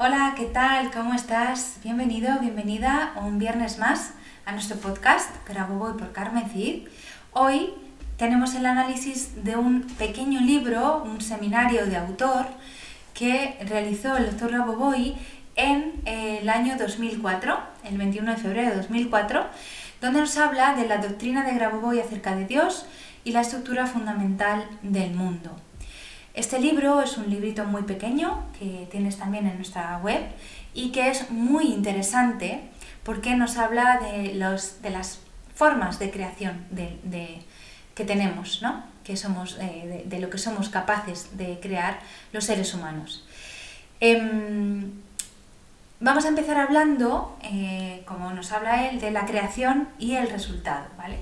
Hola, ¿qué tal? ¿Cómo estás? Bienvenido, bienvenida un viernes más a nuestro podcast Grabo Voy por Carmen Cid. Hoy tenemos el análisis de un pequeño libro, un seminario de autor que realizó el doctor Grabovoi en el año 2004, el 21 de febrero de 2004, donde nos habla de la doctrina de Grabovoi acerca de Dios y la estructura fundamental del mundo. Este libro es un librito muy pequeño que tienes también en nuestra web y que es muy interesante porque nos habla de, los, de las formas de creación de, que tenemos, ¿no? que somos, eh, de, lo que somos capaces de crear los seres humanos. Em, vamos a empezar hablando, eh, como nos habla él, de la creación y el resultado. ¿vale?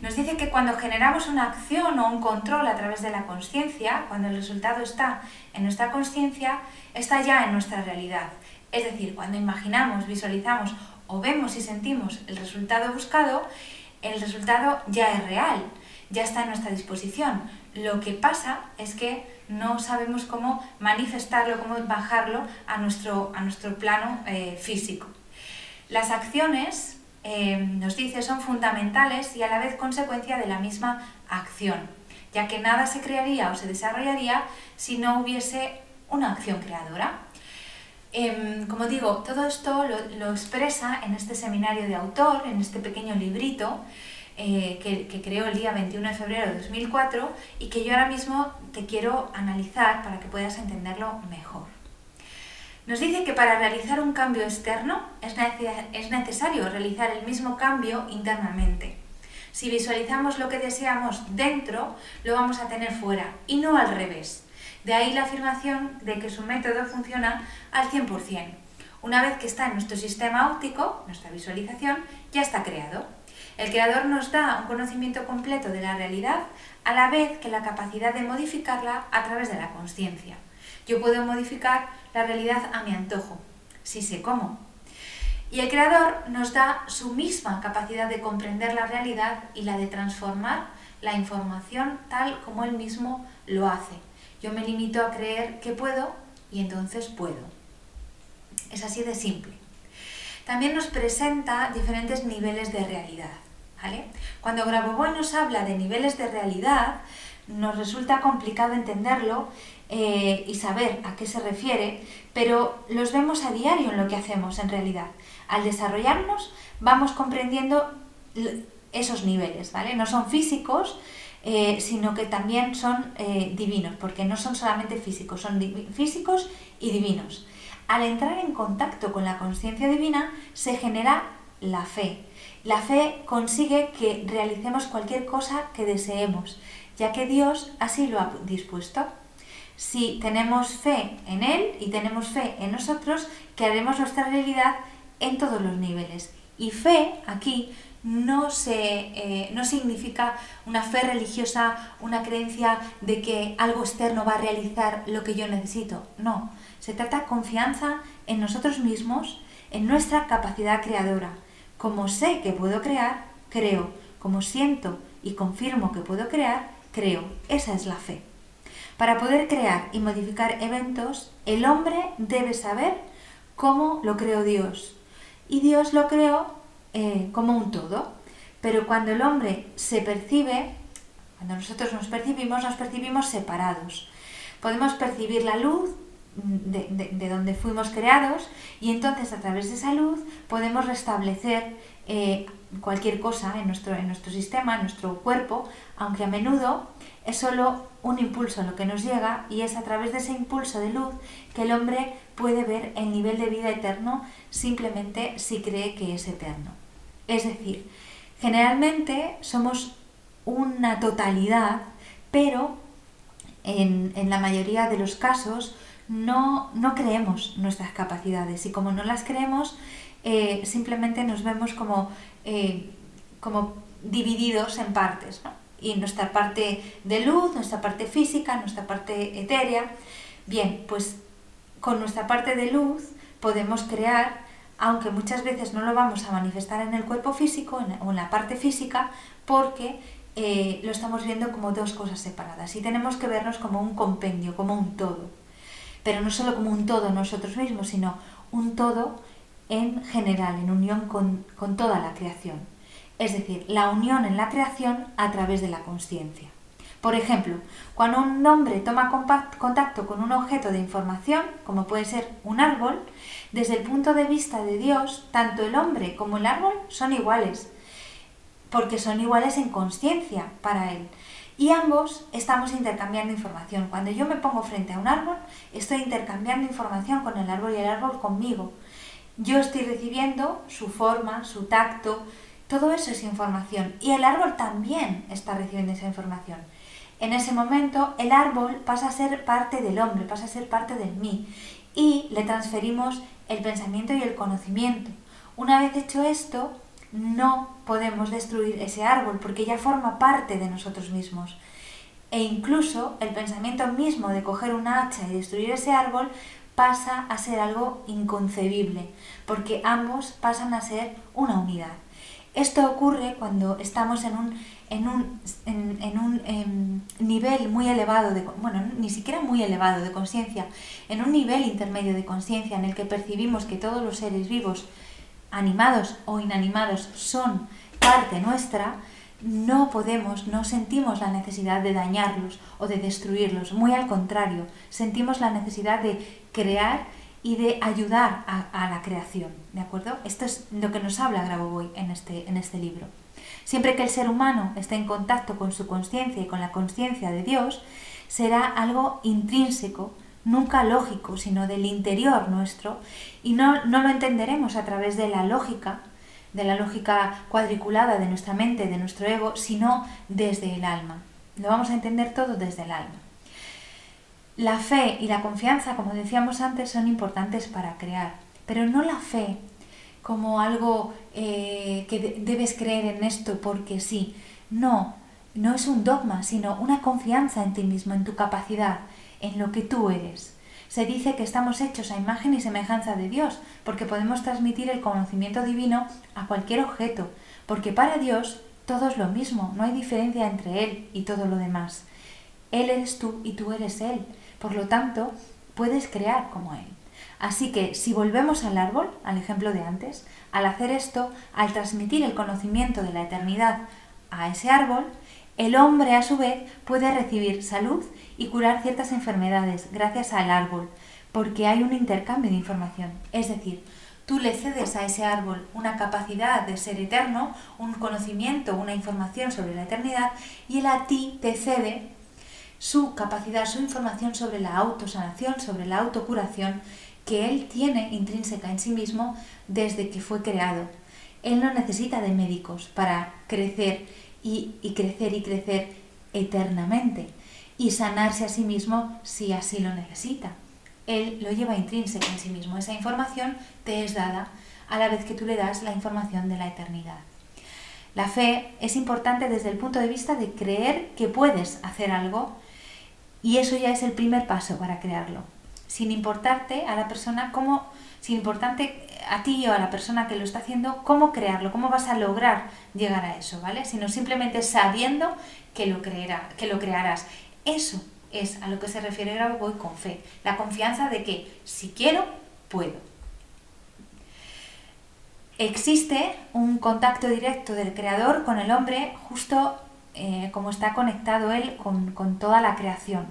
Nos dice que cuando generamos una acción o un control a través de la conciencia, cuando el resultado está en nuestra conciencia, está ya en nuestra realidad. Es decir, cuando imaginamos, visualizamos o vemos y sentimos el resultado buscado, el resultado ya es real, ya está en nuestra disposición. Lo que pasa es que no sabemos cómo manifestarlo, cómo bajarlo a nuestro, a nuestro plano eh, físico. Las acciones nos dice son fundamentales y a la vez consecuencia de la misma acción, ya que nada se crearía o se desarrollaría si no hubiese una acción creadora. Em, como digo, todo esto lo, expresa en este seminario de autor, en este pequeño librito eh, que, que creó el día 21 de febrero de 2004 y que yo ahora mismo te quiero analizar para que puedas entenderlo mejor. Nos dice que para realizar un cambio externo es necesario realizar el mismo cambio internamente. Si visualizamos lo que deseamos dentro, lo vamos a tener fuera y no al revés. De ahí la afirmación de que su método funciona al 100%. Una vez que está en nuestro sistema óptico, nuestra visualización, ya está creado. El creador nos da un conocimiento completo de la realidad a la vez que la capacidad de modificarla a través de la conciencia. Yo puedo modificar la realidad a mi antojo, si sé cómo. Y el Creador nos da su misma capacidad de comprender la realidad y la de transformar la información tal como Él mismo lo hace. Yo me limito a creer que puedo y entonces puedo. Es así de simple. También nos presenta diferentes niveles de realidad. ¿vale? Cuando Grabovoi nos habla de niveles de realidad, nos resulta complicado entenderlo eh, y saber a qué se refiere, pero los vemos a diario en lo que hacemos en realidad. Al desarrollarnos vamos comprendiendo esos niveles, ¿vale? No son físicos, eh, sino que también son eh, divinos, porque no son solamente físicos, son físicos y divinos. Al entrar en contacto con la conciencia divina se genera la fe. La fe consigue que realicemos cualquier cosa que deseemos, ya que Dios así lo ha dispuesto si tenemos fe en Él y tenemos fe en nosotros, que haremos nuestra realidad en todos los niveles. Y fe aquí no, se, eh, no significa una fe religiosa, una creencia de que algo externo va a realizar lo que yo necesito. No, se trata de confianza en nosotros mismos, en nuestra capacidad creadora. Como sé que puedo crear, creo. Como siento y confirmo que puedo crear, creo. Esa es la fe. Para poder crear y modificar eventos, el hombre debe saber cómo lo creó Dios. Y Dios lo creó eh, como un todo. Pero cuando el hombre se percibe, cuando nosotros nos percibimos, nos percibimos separados. Podemos percibir la luz de, donde fuimos creados y entonces a través de esa luz podemos restablecer eh, cualquier cosa en nuestro, en nuestro sistema, en nuestro cuerpo, aunque a menudo es solo un impulso lo que nos llega y es a través de ese impulso de luz que el hombre puede ver el nivel de vida eterno simplemente si cree que es eterno. Es decir, generalmente somos una totalidad, pero en, la mayoría de los casos no, no, creemos nuestras capacidades y como no las creemos, eh, simplemente nos vemos como, eh, como divididos en partes. Y nuestra parte de luz, nuestra parte física, nuestra parte etérea. Bien, pues con nuestra parte de luz podemos crear, aunque muchas veces no lo vamos a manifestar en el cuerpo físico o en la parte física, porque eh, lo estamos viendo como dos cosas separadas y tenemos que vernos como un compendio, como un todo. Pero no solo como un todo nosotros mismos, sino un todo en general, en unión con, con toda la creación. Es decir, la unión en la creación a través de la conciencia. Por ejemplo, cuando un hombre toma contacto con un objeto de información, como puede ser un árbol, desde el punto de vista de Dios, tanto el hombre como el árbol son iguales, porque son iguales en conciencia para él. Y ambos estamos intercambiando información. Cuando yo me pongo frente a un árbol, estoy intercambiando información con el árbol y el árbol conmigo. Yo estoy recibiendo su forma, su tacto, todo eso es información. Y el árbol también está recibiendo esa información. En ese momento el árbol pasa a ser parte del hombre, pasa a ser parte de mí. Y le transferimos el pensamiento y el conocimiento. Una vez hecho esto, no podemos destruir ese árbol porque ya forma parte de nosotros mismos. E incluso el pensamiento mismo de coger un hacha y destruir ese árbol pasa a ser algo inconcebible, porque ambos pasan a ser una unidad. Esto ocurre cuando estamos en un, en un, en, un em, nivel muy elevado, de, bueno, ni siquiera muy elevado de conciencia, en un nivel intermedio de conciencia en el que percibimos que todos los seres vivos animados o inanimados, son parte nuestra, no podemos, no sentimos la necesidad de dañarlos o de destruirlos. Muy al contrario, sentimos la necesidad de crear y de ayudar a, la creación. ¿De acuerdo? Esto es lo que nos habla Grabovoi en este, en este libro. Siempre que el ser humano esté en contacto con su conciencia y con la conciencia de Dios, será algo intrínseco nunca lógico, sino del interior nuestro, y no, no lo entenderemos a través de la lógica, de la lógica cuadriculada de nuestra mente, de nuestro ego, sino desde el alma. Lo vamos a entender todo desde el alma. La fe y la confianza, como decíamos antes, son importantes para crear, pero no la fe como algo eh, que debes creer en esto porque sí. No, no es un dogma, sino una confianza en ti mismo, en tu capacidad, en lo que tú eres. Se dice que estamos hechos a imagen y semejanza de Dios, porque podemos transmitir el conocimiento divino a cualquier objeto, porque para Dios todo es lo mismo, no hay diferencia entre Él y todo lo demás. Él eres tú y tú eres Él, por lo tanto, puedes crear como Él. Así que si volvemos al árbol, al ejemplo de antes, al hacer esto, al transmitir el conocimiento de la eternidad a ese árbol, el hombre a su vez puede recibir salud y curar ciertas enfermedades gracias al árbol, porque hay un intercambio de información. Es decir, tú le cedes a ese árbol una capacidad de ser eterno, un conocimiento, una información sobre la eternidad, y él a ti te cede su capacidad, su información sobre la autosanación, sobre la autocuración que él tiene intrínseca en sí mismo desde que fue creado. Él no necesita de médicos para crecer y, crecer y crecer eternamente y sanarse a sí mismo si así lo necesita. Él lo lleva intrínseco en sí mismo. Esa información te es dada a la vez que tú le das la información de la eternidad. La fe es importante desde el punto de vista de creer que puedes hacer algo y eso ya es el primer paso para crearlo. Sin importarte a la persona cómo, sin importarte a ti o a la persona que lo está haciendo, cómo crearlo, cómo vas a lograr llegar a eso, ¿vale? Sino simplemente sabiendo que lo, creerá, que lo crearás. Eso es a lo que se refiere Grabovoi con fe, la confianza de que si quiero, puedo. Existe un contacto directo del creador con el hombre justo eh, como está conectado él con, toda la creación.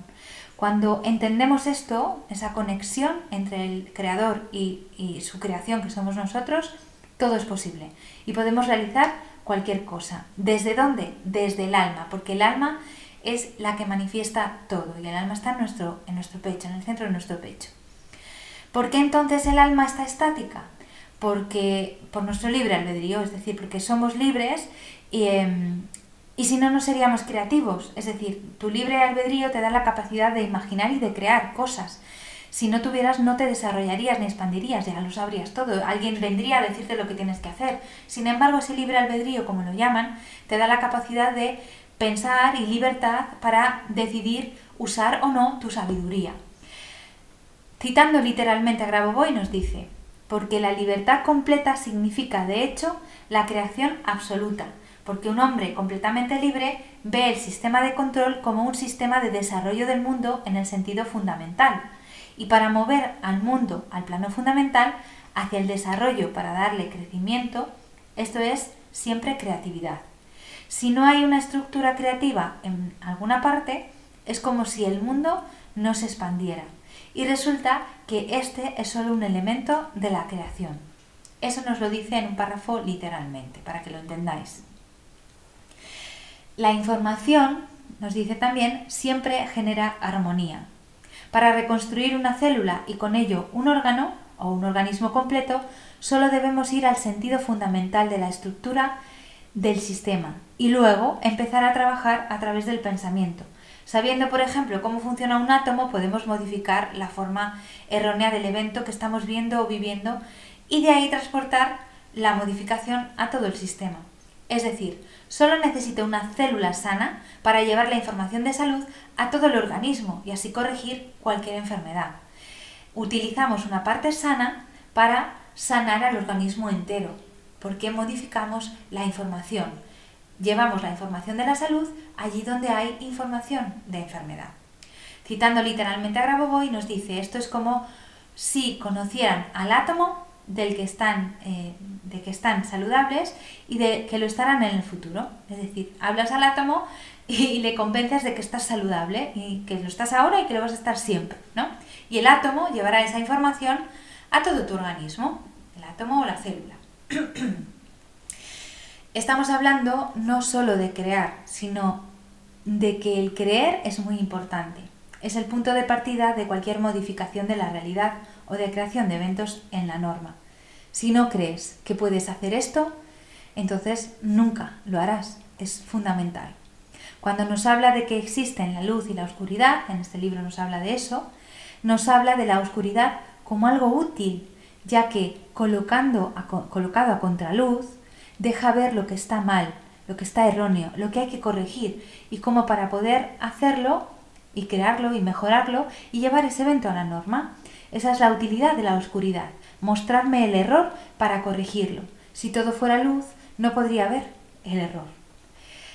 Cuando entendemos esto, esa conexión entre el creador y, su creación, que somos nosotros, Todo es posible. Y podemos realizar cualquier cosa. ¿Desde dónde? Desde el alma, porque el alma es la que manifiesta todo y el alma está en nuestro, en nuestro pecho, en el centro de nuestro pecho. ¿Por qué entonces el alma está estática? Porque por nuestro libre albedrío, es decir, porque somos libres y, em, y si no, no seríamos creativos. Es decir, tu libre albedrío te da la capacidad de imaginar y de crear cosas. Si no tuvieras, no te desarrollarías ni expandirías, ya lo sabrías todo. Alguien vendría a decirte lo que tienes que hacer. Sin embargo, ese libre albedrío, como lo llaman, te da la capacidad de pensar y libertad para decidir usar o no tu sabiduría. Citando literalmente a Grabovoi nos dice, porque la libertad completa significa, de hecho, la creación absoluta, porque un hombre completamente libre ve el sistema de control como un sistema de desarrollo del mundo en el sentido fundamental, y para mover al mundo al plano fundamental, hacia el desarrollo para darle crecimiento, esto es siempre creatividad. Si no hay una estructura creativa en alguna parte, es como si el mundo no se expandiera. Y resulta que este es solo un elemento de la creación. Eso nos lo dice en un párrafo literalmente, para que lo entendáis. La información, nos dice también, siempre genera armonía. Para reconstruir una célula y con ello un órgano o un organismo completo, solo debemos ir al sentido fundamental de la estructura del sistema y luego empezar a trabajar a través del pensamiento. Sabiendo, por ejemplo, cómo funciona un átomo, podemos modificar la forma errónea del evento que estamos viendo o viviendo y de ahí transportar la modificación a todo el sistema. Es decir, solo necesita una célula sana para llevar la información de salud a todo el organismo y así corregir cualquier enfermedad. Utilizamos una parte sana para sanar al organismo entero porque modificamos la información. Llevamos la información de la salud allí donde hay información de enfermedad. Citando literalmente a Grabovoi, nos dice, esto es como si conocieran al átomo del que están, eh, de que están saludables y de que lo estarán en el futuro. Es decir, hablas al átomo y, le convences de que estás saludable y que lo estás ahora y que lo vas a estar siempre. ¿no? Y el átomo llevará esa información a todo tu organismo, el átomo o la célula. Estamos hablando no solo de crear, sino de que el creer es muy importante. Es el punto de partida de cualquier modificación de la realidad o de creación de eventos en la norma. Si no crees que puedes hacer esto, entonces nunca lo harás. Es fundamental. Cuando nos habla de que existen la luz y la oscuridad, en este libro nos habla de eso, nos habla de la oscuridad como algo útil, ya que colocando colocado a contraluz, deja ver lo que está mal, lo que está erróneo, lo que hay que corregir y cómo para poder hacerlo y crearlo y mejorarlo y llevar ese evento a la norma. Esa es la utilidad de la oscuridad, mostrarme el error para corregirlo. Si todo fuera luz, no podría haber el error.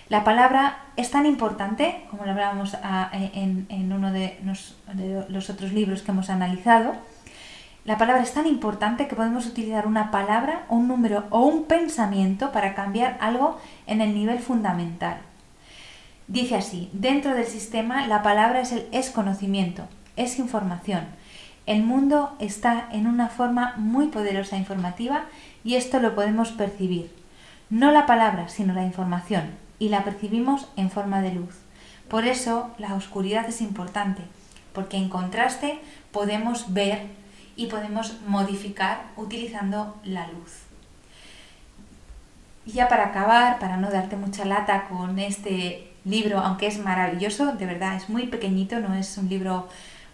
La palabra es tan importante, como lo hablábamos ah, en, uno de los otros libros que hemos analizado, la palabra es tan importante que podemos utilizar una palabra, un número o un pensamiento para cambiar algo en el nivel fundamental. Dice así, dentro del sistema la palabra es, el, es conocimiento, es información. El mundo está en una forma muy poderosa informativa y esto lo podemos percibir. No la palabra, sino la información, y la percibimos en forma de luz. Por eso la oscuridad es importante, porque en contraste podemos ver y podemos modificar utilizando la luz. Ya para acabar, para no darte mucha lata con este libro, aunque es maravilloso, de verdad es muy pequeñito, no es un libro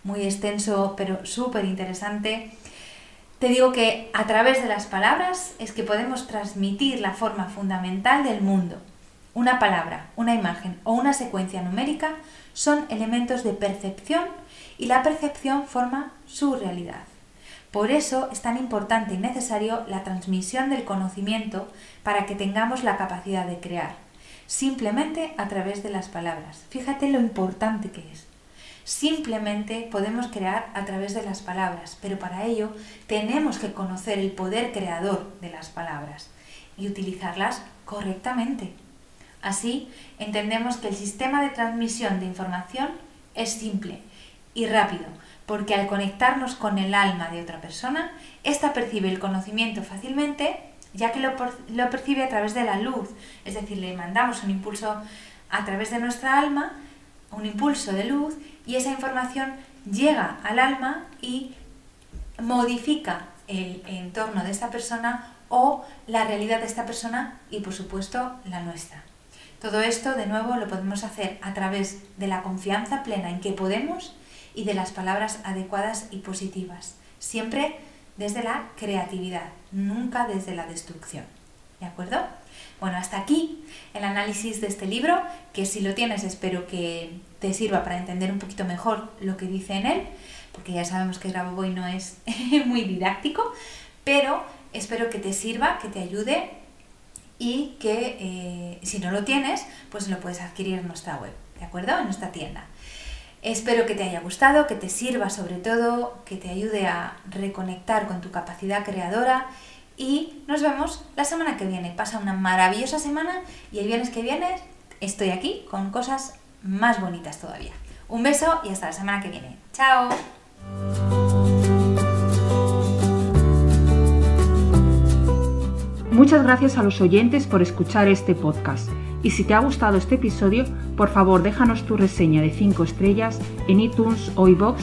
muy extenso, pero súper interesante. Te digo que a través de las palabras es que podemos transmitir la forma fundamental del mundo. Una palabra, una imagen o una secuencia numérica son elementos de percepción y la percepción forma su realidad. Por eso es tan importante y necesario la transmisión del conocimiento para que tengamos la capacidad de crear, simplemente a través de las palabras. Fíjate lo importante que es. Simplemente podemos crear a través de las palabras, pero para ello tenemos que conocer el poder creador de las palabras y utilizarlas correctamente. Así, entendemos que el sistema de transmisión de información es simple y rápido, porque al conectarnos con el alma de otra persona, ésta percibe el conocimiento fácilmente ya que lo, lo percibe a través de la luz, es decir, le mandamos un impulso a través de nuestra alma, un impulso de luz, y esa información llega al alma y modifica el entorno de esta persona o la realidad de esta persona y por supuesto la nuestra. Todo esto de nuevo lo podemos hacer a través de la confianza plena en que podemos y de las palabras adecuadas y positivas, siempre desde la creatividad, nunca desde la destrucción. ¿De acuerdo? Bueno, hasta aquí el análisis de este libro, que si lo tienes espero que te sirva para entender un poquito mejor lo que dice en él, porque ya sabemos que Grabovoi no es muy didáctico, pero espero que te sirva, que te ayude y que eh, si no lo tienes, pues lo puedes adquirir en nuestra web, ¿de acuerdo? En nuestra tienda. Espero que te haya gustado, que te sirva sobre todo, que te ayude a reconectar con tu capacidad creadora y nos vemos la semana que viene. Pasa una maravillosa semana y el viernes que viene estoy aquí con cosas más bonitas todavía. Un beso y hasta la semana que viene. ¡Chao! Muchas gracias a los oyentes por escuchar este podcast. Y si te ha gustado este episodio, por favor déjanos tu reseña de 5 estrellas en iTunes o iBox